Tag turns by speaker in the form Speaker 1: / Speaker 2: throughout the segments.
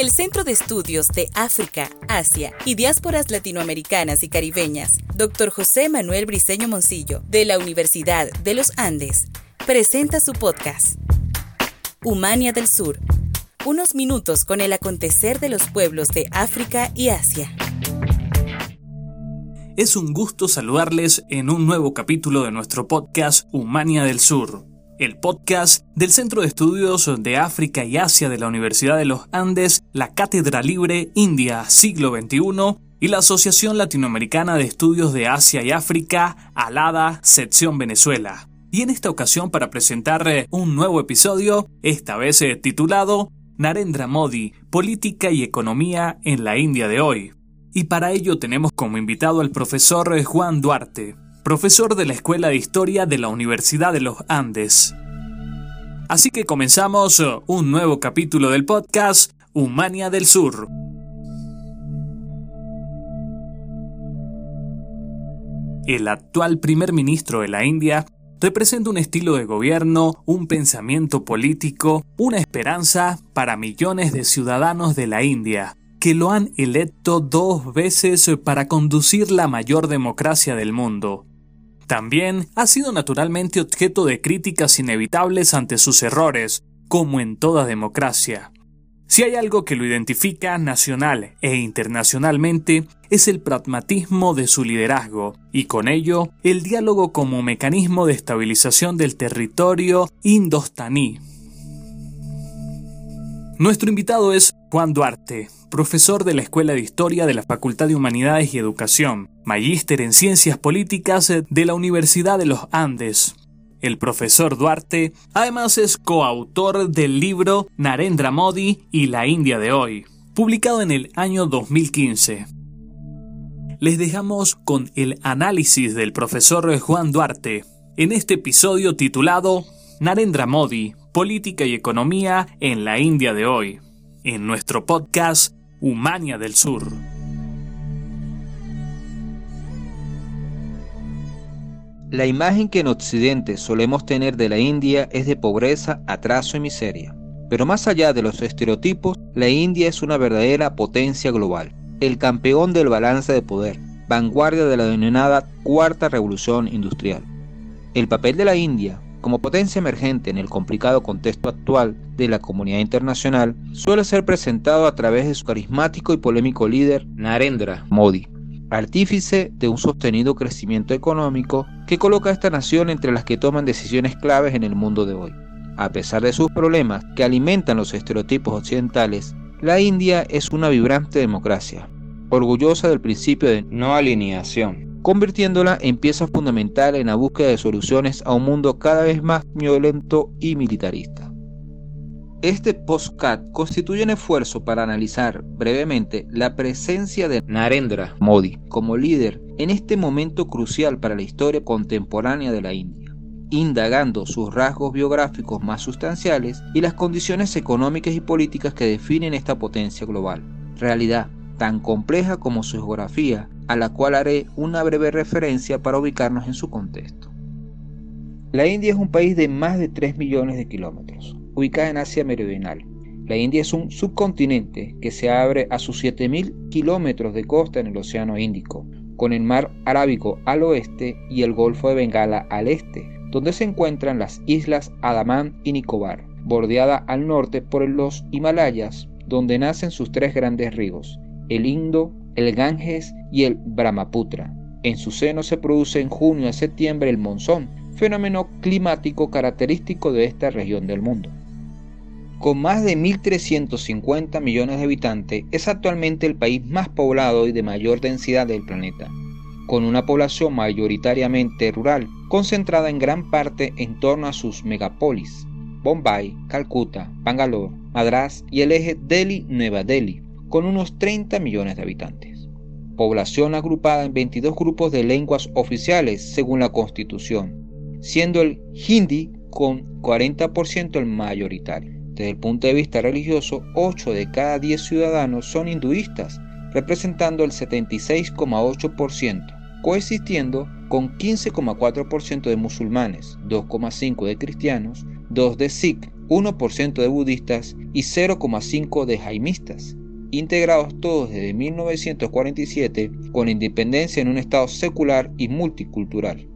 Speaker 1: El Centro de Estudios de África, Asia y Diásporas Latinoamericanas y Caribeñas, Dr. José Manuel Briceño Moncillo, de la Universidad de los Andes, presenta su podcast, Humania del Sur. Unos minutos con el acontecer de los pueblos de África y Asia.
Speaker 2: Es un gusto saludarles en un nuevo capítulo de nuestro podcast Humania del Sur el podcast del Centro de Estudios de África y Asia de la Universidad de los Andes, la Cátedra Libre India Siglo XXI y la Asociación Latinoamericana de Estudios de Asia y África, ALADA, sección Venezuela. Y en esta ocasión para presentar eh, un nuevo episodio, esta vez eh, titulado Narendra Modi, Política y Economía en la India de hoy. Y para ello tenemos como invitado al profesor eh, Juan Duarte, profesor de la Escuela de Historia de la Universidad de los Andes. Así que comenzamos uh, un nuevo capítulo del podcast Humania del Sur. El actual primer ministro de la India representa un estilo de gobierno, un pensamiento político, una esperanza para millones de ciudadanos de la India, que lo han electo dos veces para conducir la mayor democracia del mundo. También ha sido naturalmente objeto de críticas inevitables ante sus errores, como en toda democracia. Si hay algo que lo identifica nacional e internacionalmente, es el pragmatismo de su liderazgo, y con ello el diálogo como mecanismo de estabilización del territorio indostaní. Nuestro invitado es Juan Duarte, profesor de la Escuela de Historia de la Facultad de Humanidades y Educación, magíster en Ciencias Políticas de la Universidad de los Andes. El profesor Duarte además es coautor del libro Narendra Modi y la India de hoy, publicado en el año 2015. Les dejamos con el análisis del profesor Juan Duarte en este episodio titulado Narendra Modi, Política y Economía en la India de hoy, en nuestro podcast Humania del Sur.
Speaker 3: La imagen que en Occidente solemos tener de la India es de pobreza, atraso y miseria. Pero más allá de los estereotipos, la India es una verdadera potencia global, el campeón del balance de poder, vanguardia de la denominada Cuarta Revolución Industrial. El papel de la India como potencia emergente en el complicado contexto actual de la comunidad internacional, suele ser presentado a través de su carismático y polémico líder Narendra Modi, artífice de un sostenido crecimiento económico que coloca a esta nación entre las que toman decisiones claves en el mundo de hoy. A pesar de sus problemas que alimentan los estereotipos occidentales, la India es una vibrante democracia, orgullosa del principio de no alineación, convirtiéndola en pieza fundamental en la búsqueda de soluciones a un mundo cada vez más violento y militarista. Este postcat constituye un esfuerzo para analizar brevemente la presencia de Narendra Modi como líder en este momento crucial para la historia contemporánea de la India, indagando sus rasgos biográficos más sustanciales y las condiciones económicas y políticas que definen esta potencia global, realidad tan compleja como su geografía a la cual haré una breve referencia para ubicarnos en su contexto. La India es un país de más de 3 millones de kilómetros, ubicada en Asia Meridional. La India es un subcontinente que se abre a sus 7.000 kilómetros de costa en el Océano Índico, con el mar Arábico al oeste y el Golfo de Bengala al este, donde se encuentran las islas Adamán y Nicobar, bordeada al norte por los Himalayas, donde nacen sus tres grandes ríos, el Indo, el Ganges y el Brahmaputra. En su seno se produce en junio a septiembre el monzón, fenómeno climático característico de esta región del mundo. Con más de 1.350 millones de habitantes, es actualmente el país más poblado y de mayor densidad del planeta, con una población mayoritariamente rural, concentrada en gran parte en torno a sus megapolis, Bombay, Calcuta, Bangalore, Madras y el eje Delhi-Nueva Delhi, con unos 30 millones de habitantes. Población agrupada en 22 grupos de lenguas oficiales según la Constitución, siendo el hindi con 40% el mayoritario. Desde el punto de vista religioso, 8 de cada 10 ciudadanos son hinduistas, representando el 76,8%, coexistiendo con 15,4% de musulmanes, 2,5% de cristianos, 2 de sikh, 1% de budistas y 0,5% de jaimistas, integrados todos desde 1947 con independencia en un estado secular y multicultural.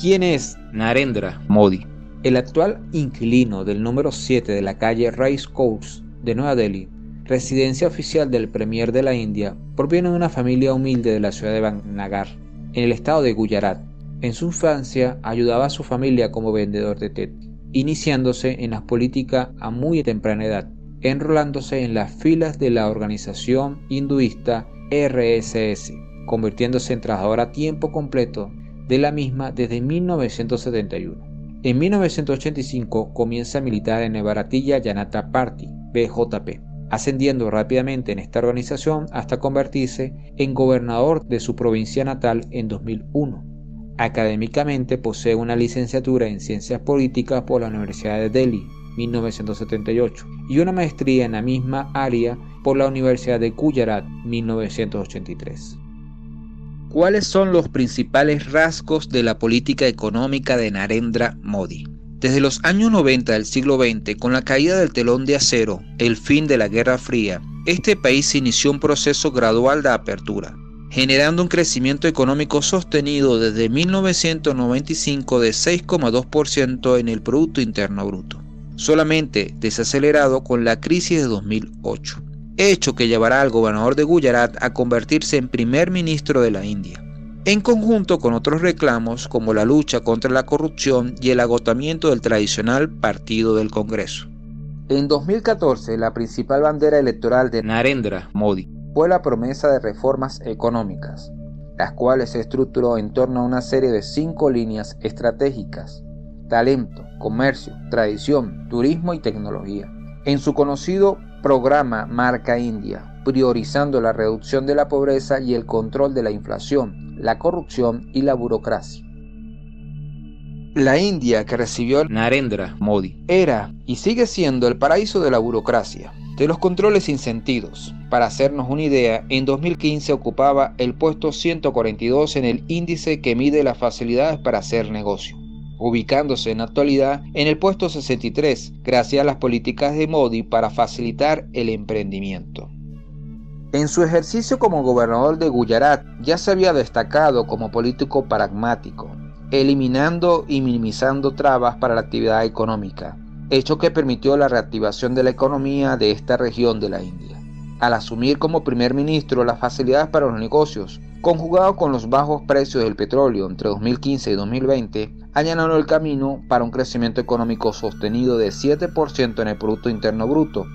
Speaker 3: ¿Quién es Narendra Modi? El actual inquilino del número 7 de la calle Rice Course de Nueva Delhi, residencia oficial del Premier de la India, proviene de una familia humilde de la ciudad de Bangnagar, en el estado de Gujarat. En su infancia ayudaba a su familia como vendedor de té, iniciándose en la política a muy temprana edad, enrolándose en las filas de la organización hinduista RSS, convirtiéndose en trabajador a tiempo completo de la misma desde 1971. En 1985 comienza a militar en el Bharatiya Janata Party, BJP, ascendiendo rápidamente en esta organización hasta convertirse en gobernador de su provincia natal en 2001. Académicamente posee una licenciatura en Ciencias Políticas por la Universidad de Delhi, 1978, y una maestría en la misma área por la Universidad de Gujarat, 1983. ¿Cuáles son los principales rasgos de la política económica de Narendra Modi? Desde los años 90 del siglo XX, con la caída del telón de acero, el fin de la Guerra Fría, este país inició un proceso gradual de apertura, generando un crecimiento económico sostenido desde 1995 de 6,2% en el Producto Interno Bruto, solamente desacelerado con la crisis de 2008 hecho que llevará al gobernador de Gujarat a convertirse en primer ministro de la India, en conjunto con otros reclamos como la lucha contra la corrupción y el agotamiento del tradicional partido del Congreso. En 2014, la principal bandera electoral de Narendra Modi fue la promesa de reformas económicas, las cuales se estructuró en torno a una serie de cinco líneas estratégicas, talento, comercio, tradición, turismo y tecnología. En su conocido programa Marca India, priorizando la reducción de la pobreza y el control de la inflación, la corrupción y la burocracia. La India que recibió Narendra Modi era y sigue siendo el paraíso de la burocracia, de los controles sin sentidos. Para hacernos una idea, en 2015 ocupaba el puesto 142 en el índice que mide las facilidades para hacer negocio ubicándose en la actualidad en el puesto 63 gracias a las políticas de Modi para facilitar el emprendimiento. En su ejercicio como gobernador de Gujarat ya se había destacado como político pragmático, eliminando y minimizando trabas para la actividad económica, hecho que permitió la reactivación de la economía de esta región de la India. Al asumir como primer ministro las facilidades para los negocios, conjugado con los bajos precios del petróleo entre 2015 y 2020, allanaron el camino para un crecimiento económico sostenido de 7% en el Producto Interno Bruto,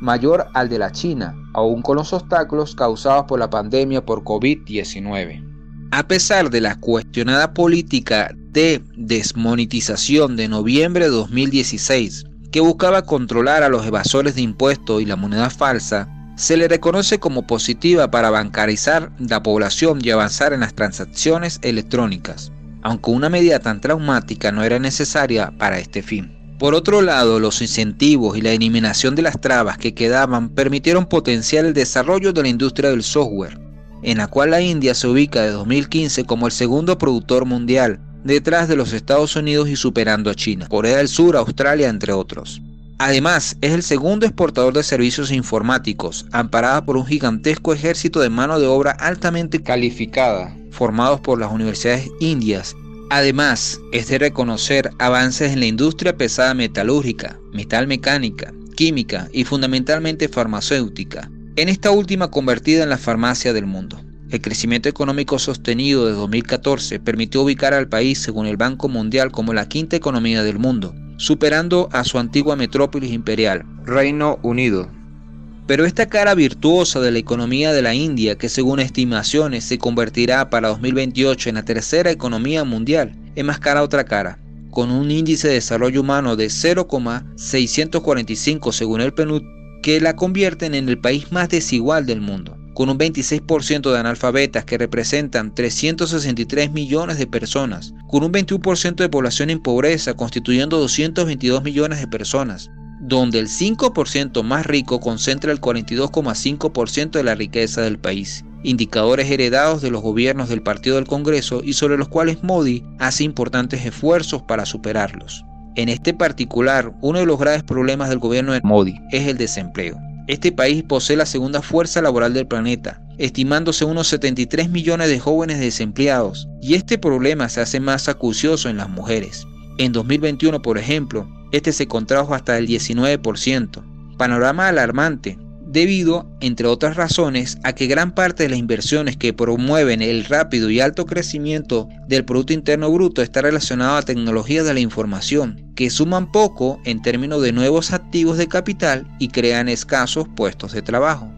Speaker 3: mayor al de la China, aún con los obstáculos causados por la pandemia por COVID-19. A pesar de la cuestionada política de desmonetización de noviembre de 2016, que buscaba controlar a los evasores de impuestos y la moneda falsa, se le reconoce como positiva para bancarizar la población y avanzar en las transacciones electrónicas aunque una medida tan traumática no era necesaria para este fin. Por otro lado, los incentivos y la eliminación de las trabas que quedaban permitieron potenciar el desarrollo de la industria del software, en la cual la India se ubica de 2015 como el segundo productor mundial, detrás de los Estados Unidos y superando a China, Corea del Sur, Australia, entre otros. Además, es el segundo exportador de servicios informáticos, amparada por un gigantesco ejército de mano de obra altamente calificada, formados por las universidades indias. Además, es de reconocer avances en la industria pesada metalúrgica, metalmecánica, química y fundamentalmente farmacéutica, en esta última convertida en la farmacia del mundo. El crecimiento económico sostenido de 2014 permitió ubicar al país, según el Banco Mundial, como la quinta economía del mundo, superando a su antigua metrópolis imperial, Reino Unido, pero esta cara virtuosa de la economía de la India, que según estimaciones se convertirá para 2028 en la tercera economía mundial, enmascara otra cara, con un índice de desarrollo humano de 0,645 según el PNUD, que la convierten en el país más desigual del mundo, con un 26% de analfabetas que representan 363 millones de personas, con un 21% de población en pobreza constituyendo 222 millones de personas, donde el 5% más rico concentra el 42,5% de la riqueza del país, indicadores heredados de los gobiernos del Partido del Congreso y sobre los cuales Modi hace importantes esfuerzos para superarlos.
Speaker 4: En este particular, uno de los graves problemas del gobierno de Modi es el desempleo. Este país posee la segunda fuerza laboral del planeta, estimándose unos 73 millones de jóvenes desempleados, y este problema se hace más acucioso en las mujeres. En 2021, por ejemplo, este se contrajo hasta el 19%. Panorama alarmante, debido, entre otras razones, a que gran parte de las inversiones que promueven el rápido y alto crecimiento del Producto Interno Bruto está relacionado a tecnologías de la información, que suman poco en términos de nuevos activos de capital y crean escasos puestos de trabajo.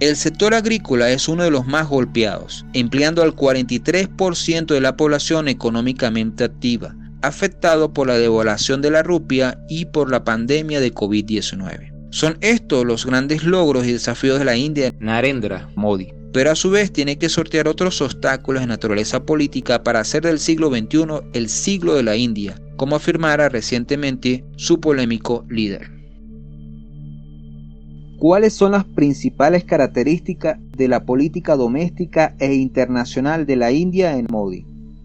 Speaker 4: El sector agrícola es uno de los más golpeados, empleando al 43% de la población económicamente activa, afectado por la devaluación de la rupia y por la pandemia de COVID-19. Son estos los grandes logros y desafíos de la India Narendra Modi, pero a su vez tiene que sortear otros obstáculos de naturaleza política para hacer del siglo XXI el siglo de la India, como afirmara recientemente su polémico líder.
Speaker 3: ¿Cuáles son las principales características de la política doméstica e internacional de la India en Modi?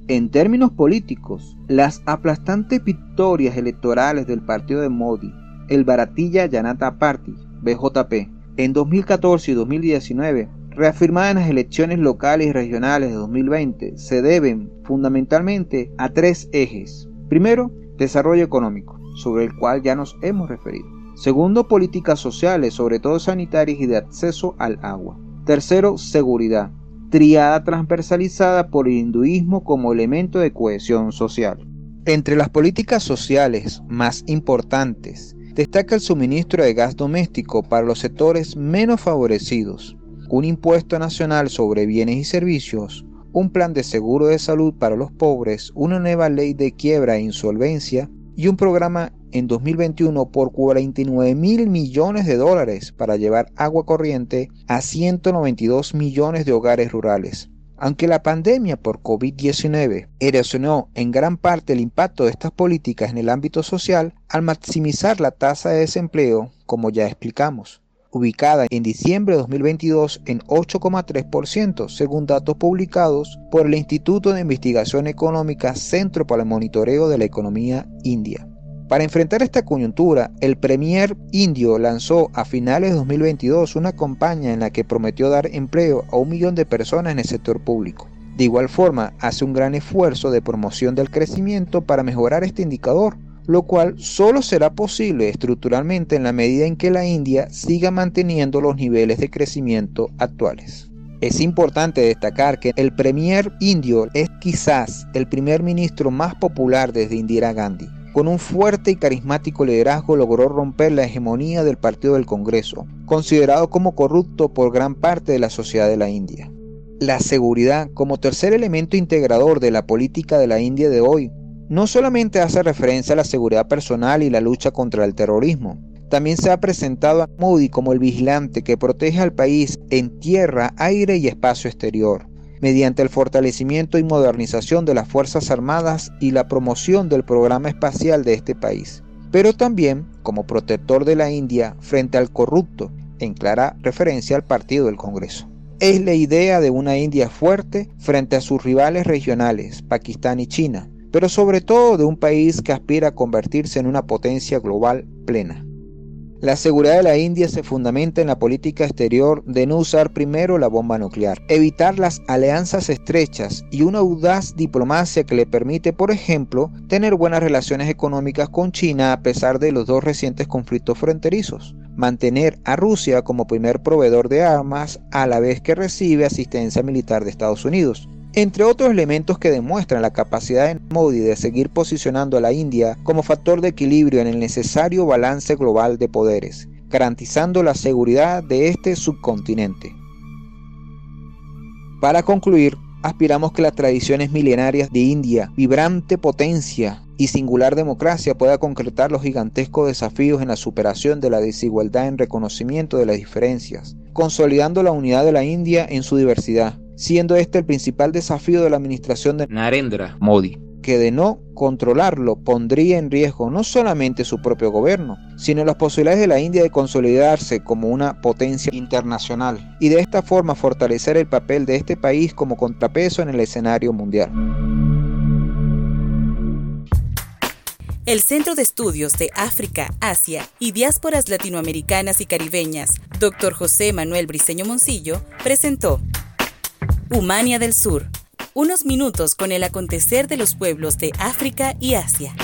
Speaker 3: En términos políticos, las aplastantes victorias electorales del partido de Modi el Baratilla Janata Party, BJP, en 2014 y 2019, reafirmada en las elecciones locales y regionales de 2020, se deben fundamentalmente a tres ejes. Primero, desarrollo económico, sobre el cual ya nos hemos referido. Segundo, políticas sociales, sobre todo sanitarias y de acceso al agua. Tercero, seguridad, triada transversalizada por el hinduismo como elemento de cohesión social. Entre las políticas sociales más importantes destaca el suministro de gas doméstico para los sectores menos favorecidos, un impuesto nacional sobre bienes y servicios, un plan de seguro de salud para los pobres, una nueva ley de quiebra e insolvencia y un programa en 2021 por 49 mil millones de dólares para llevar agua corriente a 192 millones de hogares rurales. Aunque la pandemia por COVID-19 erosionó en gran parte el impacto de estas políticas en el ámbito social, al maximizar la tasa de desempleo, como ya explicamos, ubicada en diciembre de 2022 en 8,3%, según datos publicados por el Instituto de Investigación Económica Centro para el Monitoreo de la Economía India. Para enfrentar esta coyuntura, el Premier indio lanzó a finales de 2022 una campaña en la que prometió dar empleo a un millón de personas en el sector público. De igual forma, hace un gran esfuerzo de promoción del crecimiento para mejorar este indicador, lo cual solo será posible estructuralmente en la medida en que la India siga manteniendo los niveles de crecimiento actuales. Es importante destacar que el Premier indio es quizás el primer ministro más popular desde Indira Gandhi con un fuerte y carismático liderazgo logró romper la hegemonía del Partido del Congreso, considerado como corrupto por gran parte de la sociedad de la India. La seguridad, como tercer elemento integrador de la política de la India de hoy, no solamente hace referencia a la seguridad personal y la lucha contra el terrorismo, también se ha presentado a Modi como el vigilante que protege al país en tierra, aire y espacio exterior mediante el fortalecimiento y modernización de las Fuerzas Armadas y la promoción del programa espacial de este país, pero también como protector de la India frente al corrupto, en clara referencia al partido del Congreso. Es la idea de una India fuerte frente a sus rivales regionales, Pakistán y China, pero sobre todo de un país que aspira a convertirse en una potencia global plena. La seguridad de la India se fundamenta en la política exterior de no usar primero la bomba nuclear, evitar las alianzas estrechas y una audaz diplomacia que le permite, por ejemplo, tener buenas relaciones económicas con China a pesar de los dos recientes conflictos fronterizos, mantener a Rusia como primer proveedor de armas a la vez que recibe asistencia militar de Estados Unidos, entre otros elementos que demuestran la capacidad de Modi de seguir posicionando a la India como factor de equilibrio en el necesario balance global de poderes, garantizando la seguridad de este subcontinente. Para concluir, aspiramos que las tradiciones milenarias de India, vibrante potencia y singular democracia pueda concretar los gigantescos desafíos en la superación de la desigualdad en reconocimiento de las diferencias, consolidando la unidad de la India en su diversidad siendo este el principal desafío de la administración de Narendra Modi, que de no controlarlo pondría en riesgo no solamente su propio gobierno, sino las posibilidades de la India de consolidarse como una potencia internacional y de esta forma fortalecer el papel de este país como contrapeso en el escenario mundial.
Speaker 1: el Centro de Estudios de África, Asia y Diásporas Latinoamericanas y Caribeñas, Dr. José Manuel Briceño Moncillo, presentó Humania del Sur, unos minutos con el acontecer de los pueblos de África y Asia.